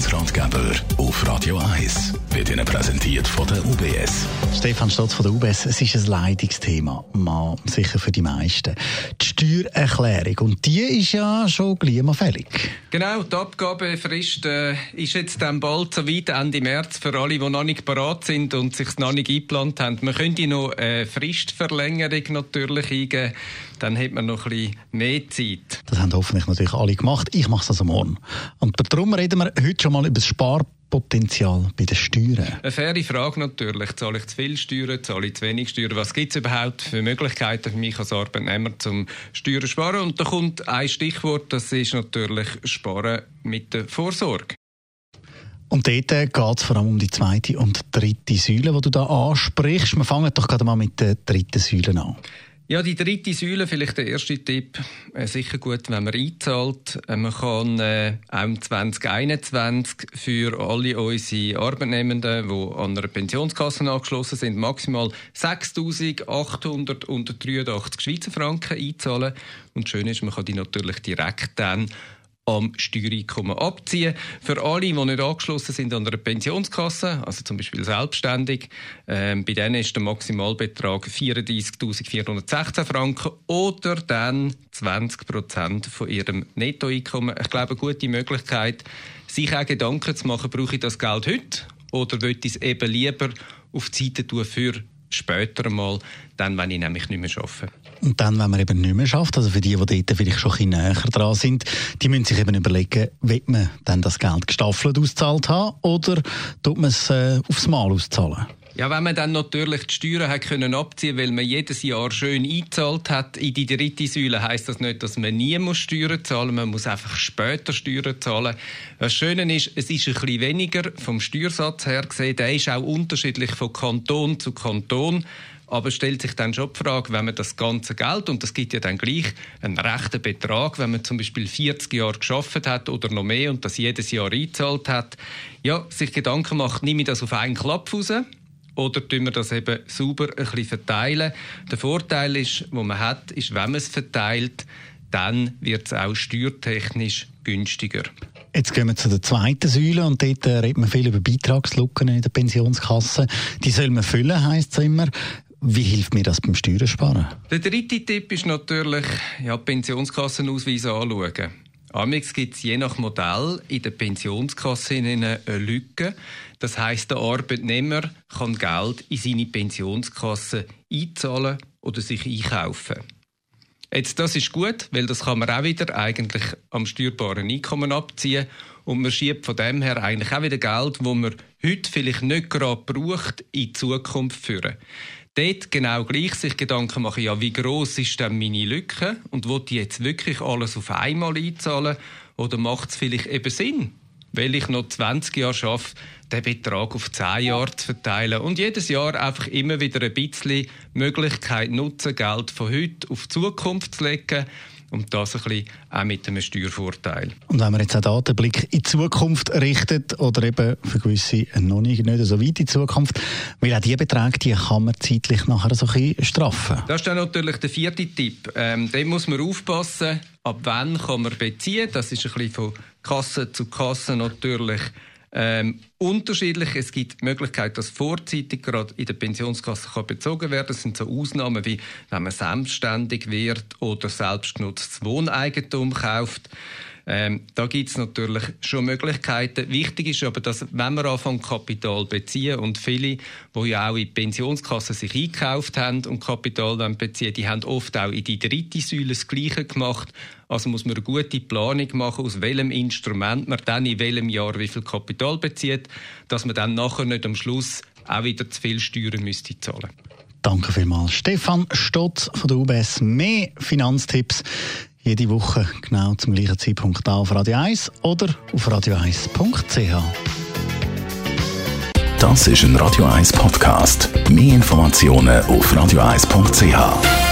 Finanzratgeber auf Radio 1 wird Ihnen präsentiert von der UBS. Stefan Stotz von der UBS, es ist ein Leidungsthema, mal sicher für die meisten. Die Steuererklärung, und die ist ja schon klimafällig. Genau, die Abgabefrist äh, ist jetzt dann bald so weit, Ende März, für alle, die noch nicht parat sind und sich noch nicht eingeplant haben. Man könnte noch eine Fristverlängerung natürlich eingeben, dann hat man noch ein bisschen mehr Zeit. Das haben hoffentlich natürlich alle gemacht. Ich mache es also morgen. Und darum reden wir heute schon mal über das Spar Potenzial bei den Steuern? Eine faire Frage natürlich. Zahle ich zu viel Steuern, zahle ich zu wenig Steuern? Was gibt es überhaupt für Möglichkeiten für mich als Arbeitnehmer zum Steuern sparen? Und da kommt ein Stichwort, das ist natürlich Sparen mit der Vorsorge. Und dort geht es vor allem um die zweite und dritte Säule, die du da ansprichst. Wir fangen doch gerade mal mit der dritten Säule an. Ja, die dritte Säule, vielleicht der erste Tipp, äh, sicher gut, wenn man einzahlt. Äh, man kann äh, auch 2021 für alle unsere Arbeitnehmenden, die an einer Pensionskasse angeschlossen sind, maximal 6'883 Schweizer Franken einzahlen. Und schön ist, man kann die natürlich direkt dann am Steuereinkommen abziehen. Für alle, die nicht angeschlossen sind an einer Pensionskasse, also zum Beispiel selbstständig, äh, bei denen ist der Maximalbetrag 34.416 Franken oder dann 20 Prozent von ihrem Nettoeinkommen. Ich glaube, eine gute Möglichkeit, sich auch Gedanken zu machen, brauche ich das Geld heute oder will ich es eben lieber auf die tun für später einmal, dann, wenn ich nämlich nicht mehr arbeite. Und dann, wenn man eben nicht mehr schafft, also für die, die dort vielleicht schon ein bisschen näher dran sind, die müssen sich eben überlegen, will man dann das Geld gestaffelt auszahlt haben oder tut man es äh, aufs Mal auszahlen? Ja, wenn man dann natürlich die Steuern hat können abziehen, weil man jedes Jahr schön eingezahlt hat in die dritte Säule, heißt das nicht, dass man nie muss Steuern zahlen. Man muss einfach später Steuern zahlen. Das Schöne ist, es ist ein bisschen weniger vom Steuersatz her gesehen. Der ist auch unterschiedlich von Kanton zu Kanton. Aber stellt sich dann schon die Frage, wenn man das ganze Geld, und das gibt ja dann gleich einen rechten Betrag, wenn man zum Beispiel 40 Jahre geschafft hat oder noch mehr und das jedes Jahr eingezahlt hat, ja, sich Gedanken macht, nehme ich das auf einen Klapp raus? Oder tun wir das eben sauber ein bisschen verteilen? Der Vorteil ist, wo man hat, ist, wenn man es verteilt, dann wird es auch steuertechnisch günstiger. Jetzt gehen wir zu der zweiten Säule und dort äh, redet man viel über Beitragslücken in der Pensionskasse. Die soll man füllen, heisst es immer. Wie hilft mir das beim Steuersparen? Der dritte Tipp ist natürlich, ja, Pensionskassenausweise anschauen. Amix gibt es je nach Modell in der Pensionskasse eine Lücke. Das heißt, der Arbeitnehmer kann Geld in seine Pensionskasse einzahlen oder sich einkaufen. Jetzt, das ist gut, weil das kann man auch wieder eigentlich am steuerbaren Einkommen abziehen und man schiebt von dem her eigentlich auch wieder Geld, wo man heute vielleicht nicht gerade braucht, in die Zukunft führen. Dort genau gleich sich Gedanken machen, ja, wie groß ist denn meine Lücke? Und wo die jetzt wirklich alles auf einmal einzahlen? Oder macht es vielleicht eben Sinn, weil ich noch 20 Jahre arbeite, den Betrag auf 10 Jahre zu verteilen und jedes Jahr einfach immer wieder ein bisschen Möglichkeit nutzen, Geld von heute auf die Zukunft zu legen und das ein bisschen auch mit einem Steuervorteil. Und wenn man jetzt auch den Blick in die Zukunft richtet oder eben für gewisse noch nicht, nicht so weit in die Zukunft, weil auch diese Beträge, die kann man zeitlich nachher so ein bisschen straffen. Das ist dann natürlich der vierte Tipp. Ähm, dem muss man aufpassen, ab wann kann man beziehen. Das ist ein bisschen von Kasse zu Kasse natürlich ähm, unterschiedlich. Es gibt die Möglichkeit, dass vorzeitig gerade in der Pensionskasse kann bezogen werden. Das sind so Ausnahmen wie, wenn man selbstständig wird oder selbstgenutztes Wohneigentum kauft. Ähm, da gibt es natürlich schon Möglichkeiten. Wichtig ist aber, dass wenn wir anfangen, Kapital beziehen und viele, die ja auch in Pensionskassen sich eingekauft haben und Kapital beziehen, die haben oft auch in die dritte Säule das Gleiche gemacht. Also muss man eine gute Planung machen, aus welchem Instrument man dann in welchem Jahr wie viel Kapital bezieht, dass man dann nachher nicht am Schluss auch wieder zu viel Steuern müsste zahlen. Danke vielmals. Stefan Stotz von der UBS. Mehr Finanztipps jede Woche genau zum gleichen Zeitpunkt auf Radio 1 oder auf radio1.ch. Das ist ein Radio 1 Podcast. Mehr Informationen auf radio1.ch.